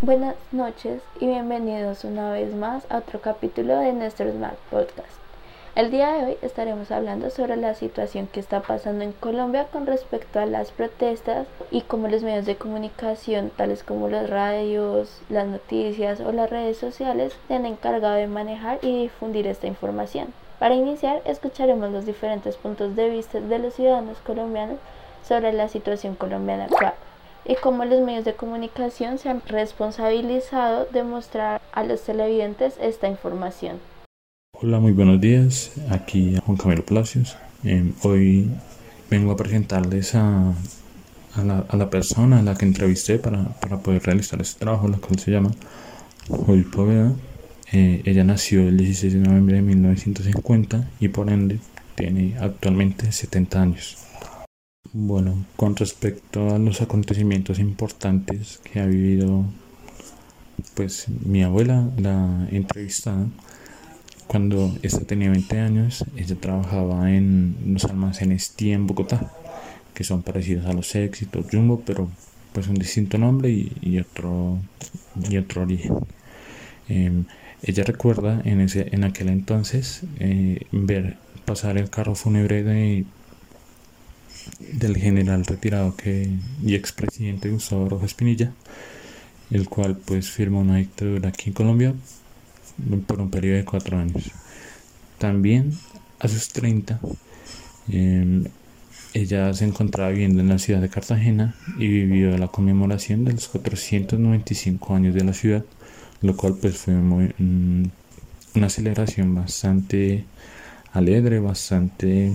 Buenas noches y bienvenidos una vez más a otro capítulo de nuestro Smart Podcast. El día de hoy estaremos hablando sobre la situación que está pasando en Colombia con respecto a las protestas y cómo los medios de comunicación, tales como los radios, las noticias o las redes sociales, se han encargado de manejar y difundir esta información. Para iniciar, escucharemos los diferentes puntos de vista de los ciudadanos colombianos sobre la situación colombiana actual y cómo los medios de comunicación se han responsabilizado de mostrar a los televidentes esta información. Hola, muy buenos días. Aquí Juan Camilo Palacios. Em, hoy vengo a presentarles a, a, la, persona a la que entrevisté para, para, poder realizar este trabajo, la cual se llama Joy Poveda. Eh, ella nació el 16 de noviembre de 1950 y por ende tiene actualmente 70 años. Bueno, con respecto a los acontecimientos importantes que ha vivido pues mi abuela, la entrevistada, cuando esta tenía 20 años, ella trabajaba en los almacenes TIA en Bogotá, que son parecidos a los éxitos Jumbo, pero pues un distinto nombre y, otro, y otro origen. Em, ella recuerda en, ese, en aquel entonces eh, ver pasar el carro fúnebre de del general retirado que, y expresidente Gustavo Rojas Pinilla, el cual pues firmó una dictadura aquí en Colombia por un periodo de cuatro años. También a sus 30, em, ella se encontraba viviendo en la ciudad de Cartagena y vivió la conmemoración de los 495 años de la ciudad, lo cual pues fue mm, una celebración bastante alegre, bastante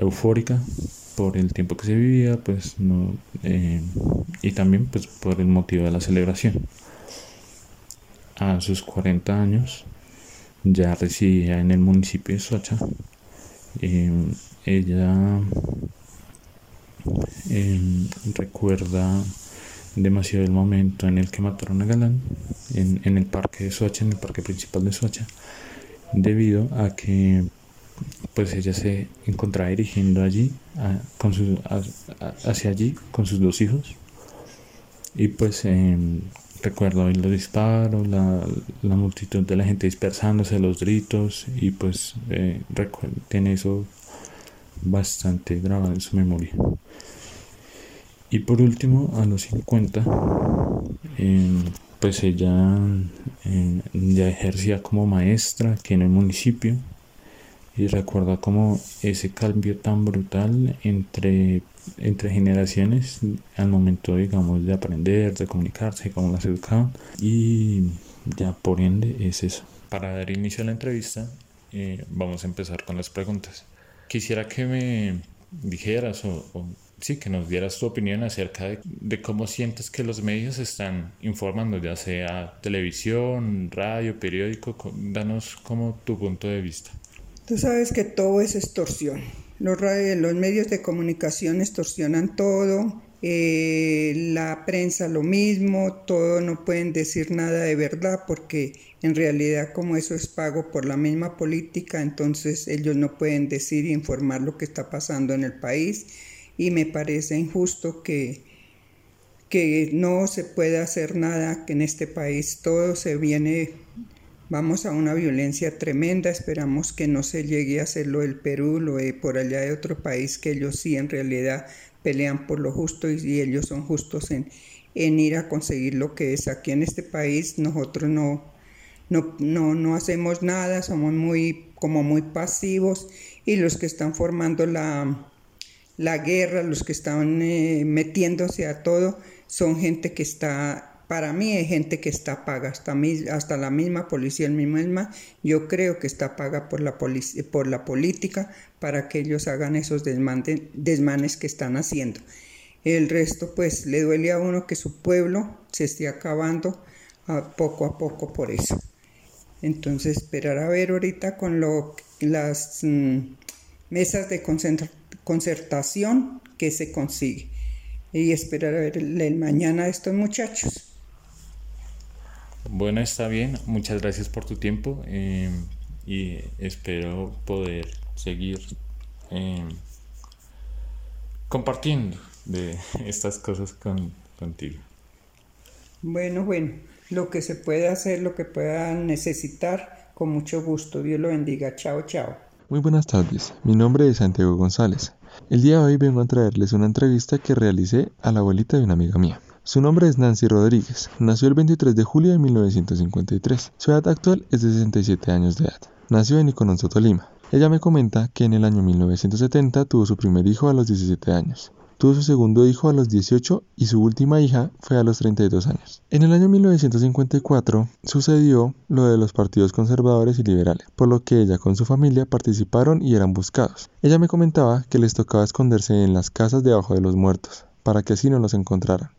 eufórica por el tiempo que se vivía, pues no, eh, y también pues por el motivo de la celebración. A sus 40 años ya residía en el municipio de Soacha. Eh, ella eh, recuerda demasiado el momento en el que mataron a Galán en, en el parque de Soacha, en el parque principal de Soacha, debido a que pues ella se encontraba dirigiendo allí, con hacia allí con sus dos hijos. Y pues em, recuerdo oír los disparos, la, la, multitud de la gente dispersándose, los gritos, y pues eh, tiene eso bastante grabado en su memoria. Y por último, a los 50, em, pues ella em, ya ejercía como maestra aquí en el municipio y recuerda como ese cambio tan brutal entre, entre generaciones al momento, digamos, de aprender, de comunicarse, cómo las educaban y ya por ende es eso. Para dar inicio a la entrevista, eh, vamos a empezar con las preguntas. Quisiera que me dijeras o, sí, que nos dieras tu opinión acerca de, de, cómo sientes que los medios están informando, ya sea televisión, radio, periódico, danos como tu punto de vista. Tú sabes que todo es extorsión. Los, los medios de comunicación extorsionan todo, eh, la prensa lo mismo, todo no pueden decir nada de verdad porque en realidad como eso es pago por la misma política, entonces ellos no pueden decir e informar lo que está pasando en el país y me parece injusto que, que no se pueda hacer nada, que en este país todo se viene Vamos a una violencia tremenda, esperamos que no se llegue a hacerlo del Perú, lo de por allá de otro país, que ellos sí en realidad pelean por lo justo y, ellos son justos en, en, ir a conseguir lo que es. Aquí en este país nosotros no, no, no, no hacemos nada, somos muy, como muy pasivos y los que están formando la, la guerra, los que están eh, metiéndose a todo, son gente que está para mí hay gente que está paga, hasta, la misma policía, el mismo yo creo que está paga por la, por la política para que ellos hagan esos desmanes que están haciendo. El resto, pues, le duele a uno que su pueblo se esté acabando poco a poco por eso. Entonces, esperar a ver ahorita con las mm, mesas de concertación que se consigue. Y esperar a ver el mañana de estos muchachos. Bueno, está bien. Muchas gracias por tu tiempo eh, y espero poder seguir eh, compartiendo de estas cosas con, contigo. Bueno, bueno, lo que se pueda hacer, lo que puedan necesitar, con mucho gusto. Dios lo bendiga. Chao, chao. Muy buenas tardes, mi nombre es Santiago González. El día de hoy vengo a traerles una entrevista que realicé a la abuelita de una amiga mía. Su nombre es Nancy Rodríguez. Nació el 23 de julio de 1953. Su edad actual es de 67 años de edad. Nació en Icononso, Tolima. Ella me comenta que en el año 1970 tuvo su primer hijo a los 17 años. Tuvo su segundo hijo a los 18 y su última hija fue a los 32 años. En el año 1954 sucedió lo de los partidos conservadores y liberales, por lo que ella con su familia participaron y eran buscados. Ella me comentaba que les tocaba esconderse en las casas debajo de los muertos, para que así no los encontraran.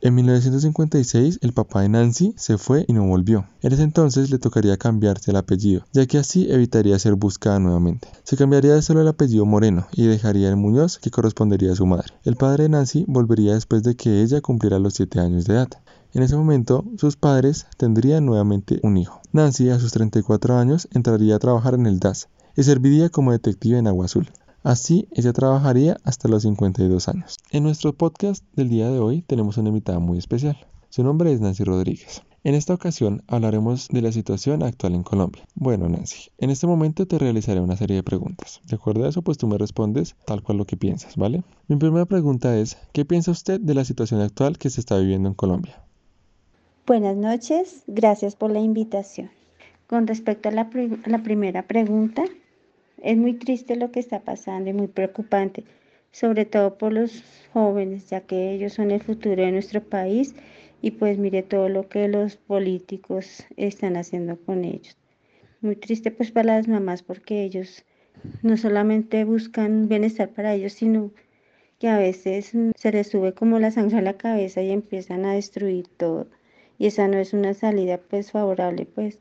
En 1956 el papá de Nancy se fue y no volvió. En ese entonces le tocaría cambiarse el apellido, ya que así evitaría ser buscada nuevamente. Se cambiaría solo el apellido Moreno y dejaría el Muñoz que correspondería a su madre. El padre de Nancy volvería después de que ella cumpliera los 7 años de edad. En ese momento, sus padres tendrían nuevamente un hijo. Nancy, a sus 34 años, entraría a trabajar en el DAS y serviría como detective en Agua Azul. Así, ella trabajaría hasta los 52 años. En nuestro podcast del día de hoy tenemos una invitada muy especial. Su nombre es Nancy Rodríguez. En esta ocasión hablaremos de la situación actual en Colombia. Bueno, Nancy, en este momento te realizaré una serie de preguntas. De acuerdo a eso, pues tú me respondes tal cual lo que piensas, ¿vale? Mi primera pregunta es, ¿qué piensa usted de la situación actual que se está viviendo en Colombia? Buenas noches, gracias por la invitación. Con respecto a la, la primera pregunta, es muy triste lo que está pasando y muy preocupante, sobre todo por los jóvenes, ya que ellos son el futuro de nuestro país y pues mire todo lo que los políticos están haciendo con ellos. Muy triste pues para las mamás porque ellos no solamente buscan bienestar para ellos, sino que a veces se les sube como la sangre a la cabeza y empiezan a destruir todo. Y esa no es una salida pues favorable pues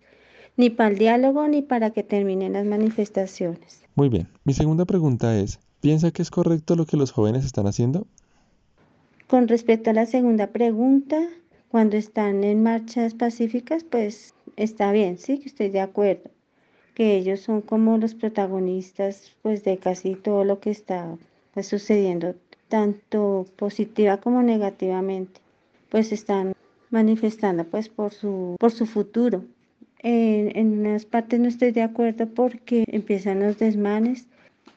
ni para el diálogo ni para que terminen las manifestaciones. Muy bien, mi segunda pregunta es, ¿piensa que es correcto lo que los jóvenes están haciendo? Con respecto a la segunda pregunta, cuando están en marchas pacíficas, pues está bien, sí, que estoy de acuerdo, que ellos son como los protagonistas pues de casi todo lo que está pues, sucediendo, tanto positiva como negativamente, pues están manifestando pues por su, por su futuro en unas partes no estoy de acuerdo porque empiezan los desmanes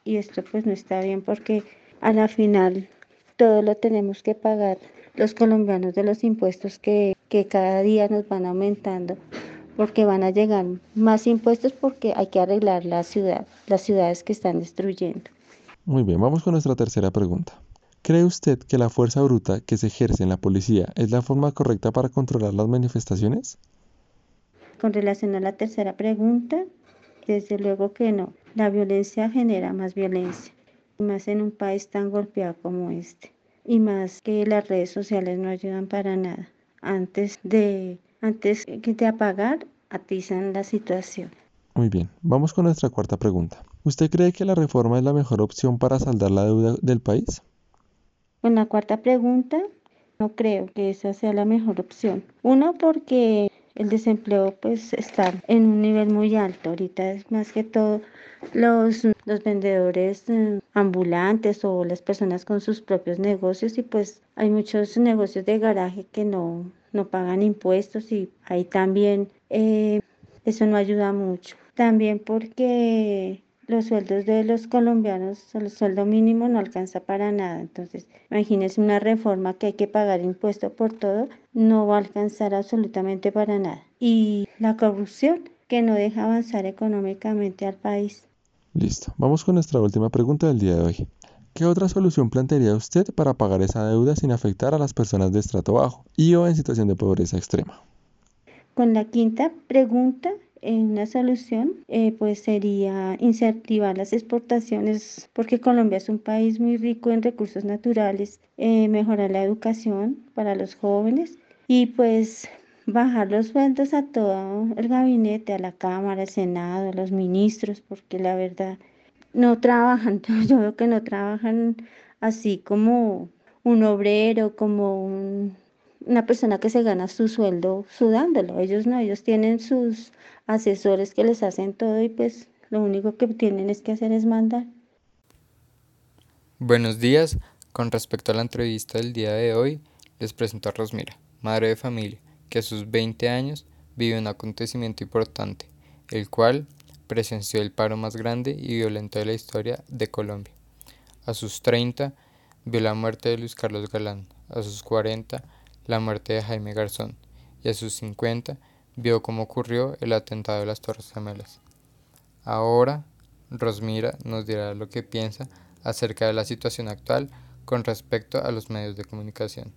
y esto pues no está bien porque a la final todo lo tenemos que pagar los colombianos de los impuestos que, que cada día nos van aumentando porque van a llegar más impuestos porque hay que arreglar la ciudad, las ciudades que están destruyendo. Muy bien, vamos con nuestra tercera pregunta. ¿Cree usted que la fuerza bruta que se ejerce en la policía es la forma correcta para controlar las manifestaciones? Con relación a la tercera pregunta, desde luego que no. La violencia genera más violencia, más en un país tan golpeado como este. Y más que las redes sociales no ayudan para nada. Antes de, antes que de apagar, atizan la situación. Muy bien, vamos con nuestra cuarta pregunta. ¿Usted cree que la reforma es la mejor opción para saldar la deuda del país? Con la cuarta pregunta, no creo que esa sea la mejor opción. Uno, porque el desempleo pues está en un nivel muy alto. Ahorita es más que todo los, los vendedores eh, ambulantes o las personas con sus propios negocios y pues hay muchos negocios de garaje que no, no pagan impuestos y ahí también eh, eso no ayuda mucho. También porque los sueldos de los colombianos, el sueldo mínimo no alcanza para nada. Entonces, imagínense una reforma que hay que pagar impuesto por todo, no va a alcanzar absolutamente para nada. Y la corrupción que no deja avanzar económicamente al país. Listo, vamos con nuestra última pregunta del día de hoy. ¿Qué otra solución plantearía usted para pagar esa deuda sin afectar a las personas de estrato bajo y o en situación de pobreza extrema? Con la quinta pregunta una solución eh, pues sería incentivar las exportaciones porque Colombia es un país muy rico en recursos naturales, eh, mejorar la educación para los jóvenes y pues bajar los sueldos a todo el gabinete, a la Cámara, al Senado, a los ministros, porque la verdad no trabajan, yo veo que no trabajan así como un obrero, como un, una persona que se gana su sueldo sudándolo. Ellos no, ellos tienen sus asesores que les hacen todo y pues lo único que tienen es que hacer es mandar. Buenos días, con respecto a la entrevista del día de hoy, les presento a Rosmira. madre de familia, que a sus 20 años vive un acontecimiento importante, el cual presenció el paro más grande y violento de la historia de Colombia. A sus 30 vio la muerte de Luis Carlos Galán, a sus 40 la muerte de Jaime Garzón y a sus 50 vio cómo ocurrió el atentado de las Torres Gemelas. Ahora, Rosmira nos dirá lo que piensa acerca de la situación actual con respecto a los medios de comunicación.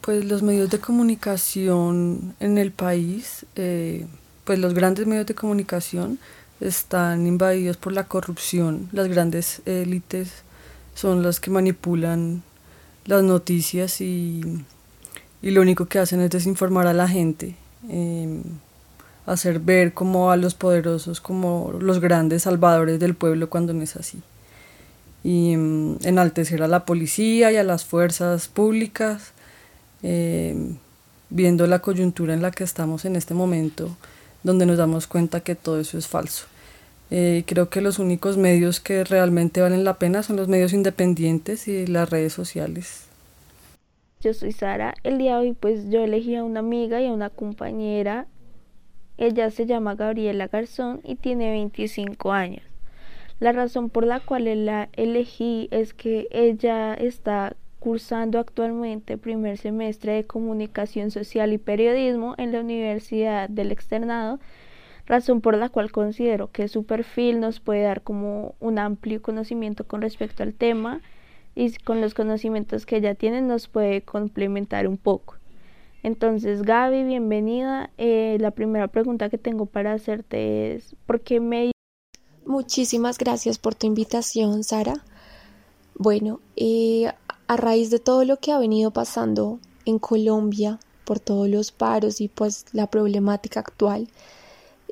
Pues los medios de comunicación en el país, eh, pues los grandes medios de comunicación están invadidos por la corrupción. Las grandes élites son las que manipulan las noticias y, y lo único que hacen es desinformar a la gente. Eh, hacer ver como a los poderosos como los grandes salvadores del pueblo cuando no es así. Y mm, enaltecer a la policía y a las fuerzas públicas, eh, viendo la coyuntura en la que estamos en este momento, donde nos damos cuenta que todo eso es falso. Eh, creo que los únicos medios que realmente valen la pena son los medios independientes y las redes sociales. Yo soy Sara. El día hoy pues yo elegí a una amiga y a una compañera ella se llama Gabriela Garzón y tiene 25 años. La razón por la cual la elegí es que ella está cursando actualmente primer semestre de Comunicación Social y Periodismo en la Universidad del Externado, razón por la cual considero que su perfil nos puede dar como un amplio conocimiento con respecto al tema y con los conocimientos que ella tiene nos puede complementar un poco. Entonces, Gaby, bienvenida. Eh, la primera pregunta que tengo para hacerte es, ¿por qué me... Muchísimas gracias por tu invitación, Sara. Bueno, eh, a raíz de todo lo que ha venido pasando en Colombia, por todos los paros y pues la problemática actual,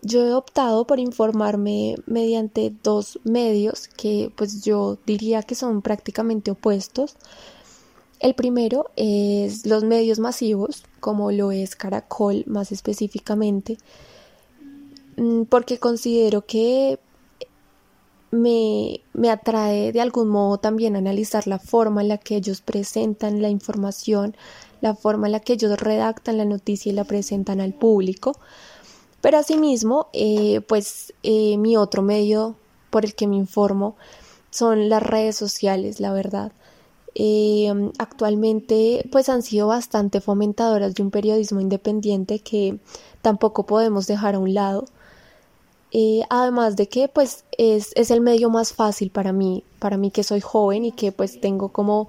yo he optado por informarme mediante dos medios que pues yo diría que son prácticamente opuestos. El primero es los medios masivos, como lo es Caracol más específicamente, mm, porque considero que me, me, atrae de algún modo también analizar la forma en la que ellos presentan la información, la forma en la que ellos redactan la noticia y la presentan al público. Pero asimismo, eh, pues eh, mi otro medio por el que me informo son las redes sociales, la verdad. Eh, actualmente pues han sido bastante fomentadoras de un periodismo independiente que tampoco podemos dejar a un lado. Además de que pues es, es, el medio más fácil para mí, para mí que soy joven y que pues tengo como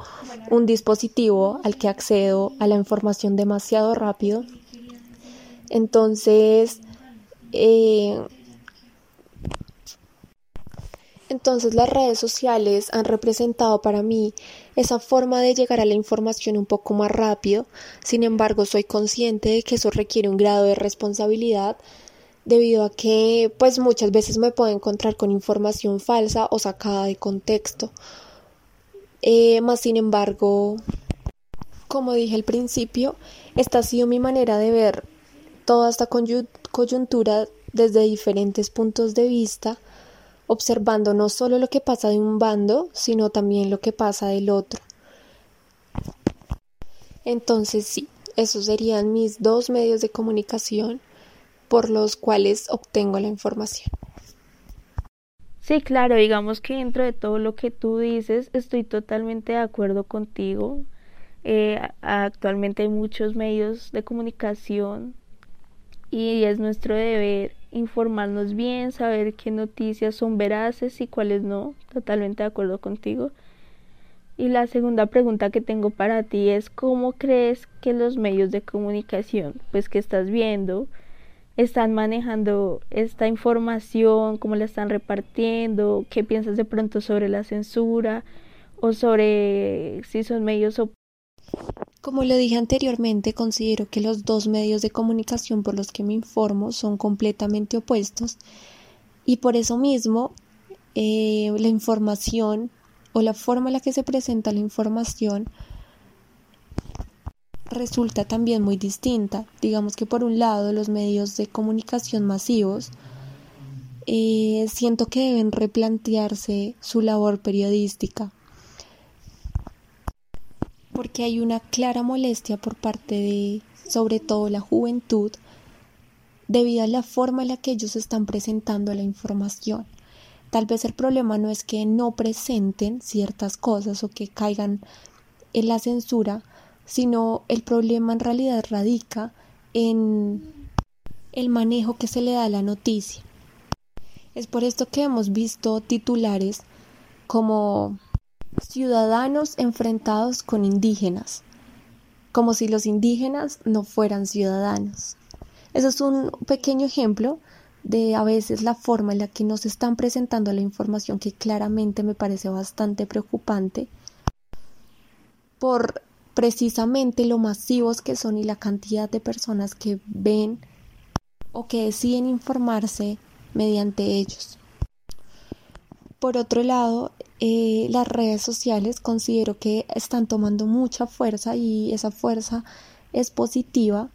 un dispositivo al que accedo a la información demasiado rápido. Entonces, eh, entonces las redes sociales han representado para mí esa forma de llegar a la información un poco más rápido, sin embargo soy consciente de que eso requiere un grado de responsabilidad debido a que pues muchas veces me puedo encontrar con información falsa o sacada de contexto. Eh, más sin embargo, como dije al principio, esta ha sido mi manera de ver toda esta coyuntura desde diferentes puntos de vista observando no solo lo que pasa de un bando, sino también lo que pasa del otro. Entonces sí, esos serían mis dos medios de comunicación por los cuales obtengo la información. Sí, claro, digamos que dentro de todo lo que tú dices, estoy totalmente de acuerdo contigo. Eh, actualmente hay muchos medios de comunicación y es nuestro deber informarnos bien, saber qué noticias son veraces y cuáles no. Totalmente de acuerdo contigo. Y la segunda pregunta que tengo para ti es cómo crees que los medios de comunicación, pues que estás viendo, están manejando esta información, cómo la están repartiendo, qué piensas de pronto sobre la censura o sobre si son medios como lo dije anteriormente, considero que los dos medios de comunicación por los que me informo son completamente opuestos y por eso mismo eh, la información o la forma en la que se presenta la información resulta también muy distinta. Digamos que por un lado los medios de comunicación masivos eh, siento que deben replantearse su labor periodística porque hay una clara molestia por parte de sobre todo la juventud, debido a la forma en la que ellos están presentando la información. Tal vez el problema no es que no presenten ciertas cosas o que caigan en la censura, sino el problema en realidad radica en el manejo que se le da a la noticia. Es por esto que hemos visto titulares como ciudadanos enfrentados con indígenas, como si los indígenas no fueran ciudadanos. Eso es un pequeño ejemplo de a veces la forma en la que nos están presentando la información que claramente me parece bastante preocupante por precisamente lo masivos que son y la cantidad de personas que ven o que deciden informarse mediante ellos. Por otro lado, eh, las redes sociales considero que están tomando mucha fuerza y esa fuerza es positiva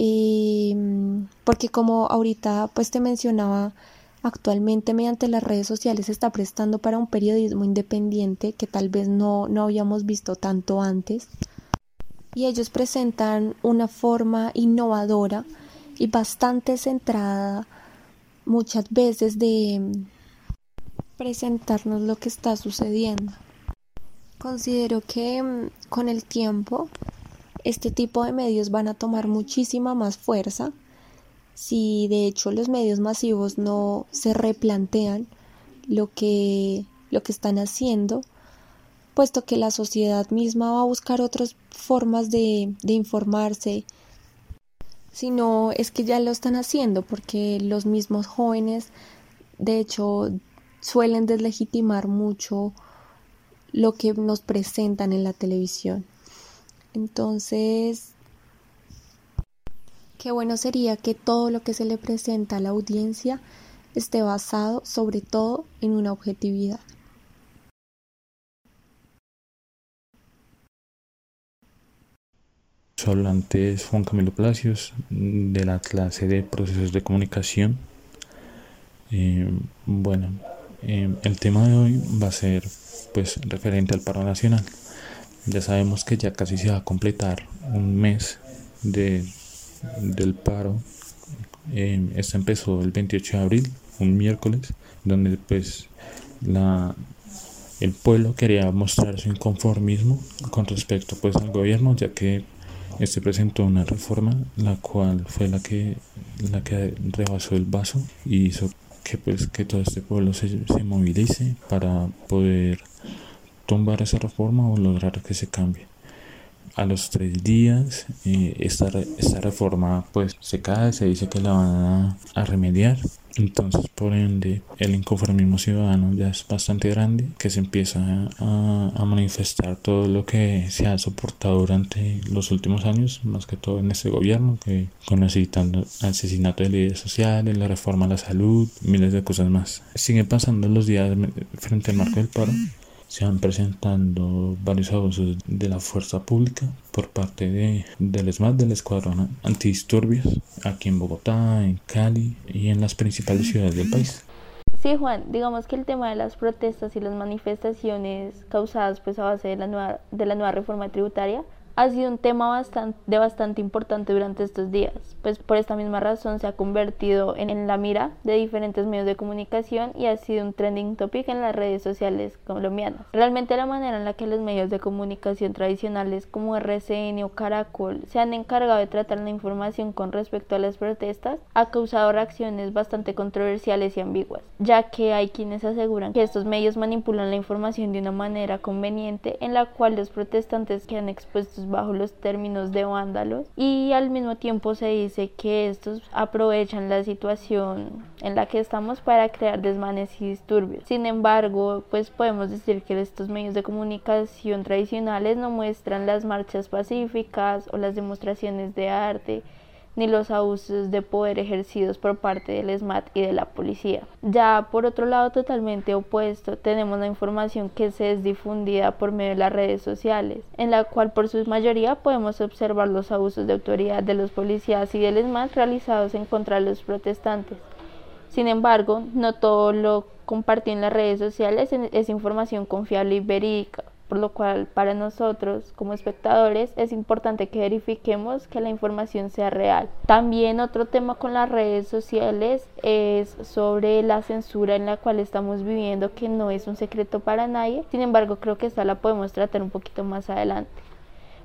Em, porque como ahorita pues te mencionaba, actualmente mediante las redes sociales se está prestando para un periodismo independiente que tal vez no, no habíamos visto tanto antes. Y ellos presentan una forma innovadora y bastante centrada muchas veces de presentarnos lo que está sucediendo. Considero que mm, con el tiempo este tipo de medios van a tomar muchísima más fuerza si de hecho los medios masivos no se replantean lo que, lo que están haciendo, puesto que la sociedad misma va a buscar otras formas de, de informarse, sino es que ya lo están haciendo, porque los mismos jóvenes, de hecho, suelen deslegitimar mucho lo que nos presentan en la televisión. Entonces, qué bueno sería que todo lo que se le presenta a la audiencia esté basado sobre todo en una objetividad. Hablante es Juan Camilo Palacios de la clase de procesos de comunicación. Eh, bueno, eh, el tema de hoy va a ser pues referente al paro nacional. Ya sabemos que ya casi se va a completar un mes de, del paro. Eh, esto empezó el 28 de abril, un miércoles, donde pues la, el pueblo quería mostrar su inconformismo con respecto pues al gobierno, ya que este presentó una reforma la cual fue la que la que rebasó el vaso y hizo que pues que todo este pueblo se, se movilice para poder tumbar esa reforma o lograr que se cambie. A los tres días eh, esta, esta reforma pues se cae, se dice que la van a, remediar. Entonces por ende el inconformismo ciudadano ya es bastante grande que se empieza a, a, manifestar todo lo que se ha soportado durante los últimos años, más que todo en este gobierno, que con asesinato de líderes sociales, la reforma a la salud, miles de cosas más. Siguen pasando los días frente al marco del paro se van presentando varios abusos de la fuerza pública por parte de, del ESMAD, del Escuadrón Antidisturbios, aquí en Bogotá, en Cali y en las principales ciudades del país. Sí, Juan, digamos que el tema de las protestas y las manifestaciones causadas pues a base de la nueva, de la nueva reforma tributaria ha sido un tema bastante, de bastante importante durante estos días, pues por esta misma razón se ha convertido en, en, la mira de diferentes medios de comunicación y ha sido un trending topic en las redes sociales colombianas. Realmente la manera en la que los medios de comunicación tradicionales como RCN o Caracol se han encargado de tratar la información con respecto a las protestas ha causado reacciones bastante controversiales y ambiguas, ya que hay quienes aseguran que estos medios manipulan la información de una manera conveniente en la cual los protestantes que han expuesto bajo los términos de vándalos y al mismo tiempo se dice que estos aprovechan la situación en la que estamos para crear desmanes y disturbios. Sin embargo, pues podemos decir que estos medios de comunicación tradicionales no muestran las marchas pacíficas o las demostraciones de arte ni los abusos de poder ejercidos por parte del SMAT y de la policía. Ya por otro lado, totalmente opuesto, tenemos la información que se es difundida por medio de las redes sociales, en la cual por su mayoría podemos observar los abusos de autoridad de los policías y del SMAT realizados en contra de los protestantes. Sin embargo, no todo lo compartido en las redes sociales es información confiable y verídica por lo cual para nosotros como espectadores es importante que verifiquemos que la información sea real. También otro tema con las redes sociales es sobre la censura en la cual estamos viviendo, que no es un secreto para nadie, sin embargo creo que esta la podemos tratar un poquito más adelante.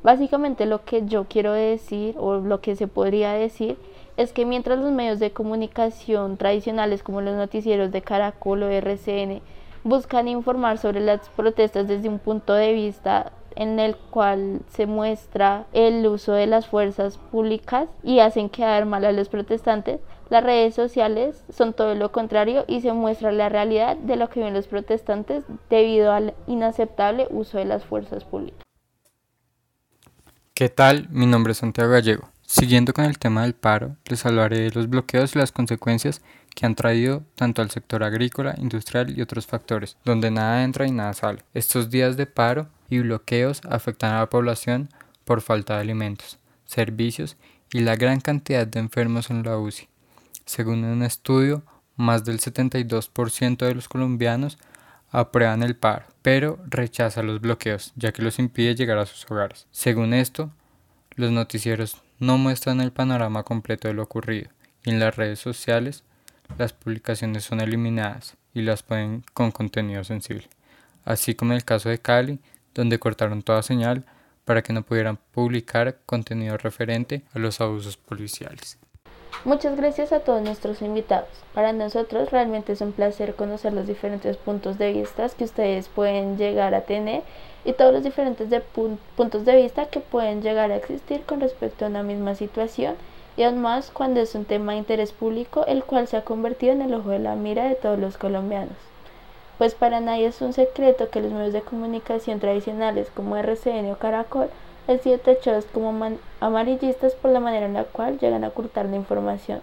Básicamente lo que yo quiero decir o lo que se podría decir es que mientras los medios de comunicación tradicionales como los noticieros de Caracol o RCN buscan informar sobre las protestas desde un punto de vista en el cual se muestra el uso de las fuerzas públicas y hacen quedar mal a los protestantes, las redes sociales son todo lo contrario y se muestra la realidad de lo que ven los protestantes debido al inaceptable uso de las fuerzas públicas. ¿Qué tal? Mi nombre es Santiago Gallego. Siguiendo con el tema del paro, les hablaré de los bloqueos y las consecuencias que han traído tanto al sector agrícola, industrial y otros factores, donde nada entra y nada sale. Estos días de paro y bloqueos afectan a la población por falta de alimentos, servicios y la gran cantidad de enfermos en la UCI. Según un estudio, más del 72% de los colombianos aprueban el paro, pero rechazan los bloqueos, ya que los impide llegar a sus hogares. Según esto, los noticieros no muestran el panorama completo de lo ocurrido y en las redes sociales las publicaciones son eliminadas y las ponen con contenido sensible, así como el caso de Cali, donde cortaron toda señal para que no pudieran publicar contenido referente a los abusos policiales. Muchas gracias a todos nuestros invitados. Para nosotros realmente es un placer conocer los diferentes puntos de vista que ustedes pueden llegar a tener y todos los diferentes puntos de vista que pueden llegar a existir con respecto a una misma situación y aún más cuando es un tema de interés público el cual se ha convertido en el ojo de la mira de todos los colombianos. Pues para nadie es un secreto que los medios de comunicación tradicionales como RCN o Caracol han sido tachados como amarillistas por la manera en la cual llegan a ocultar la información.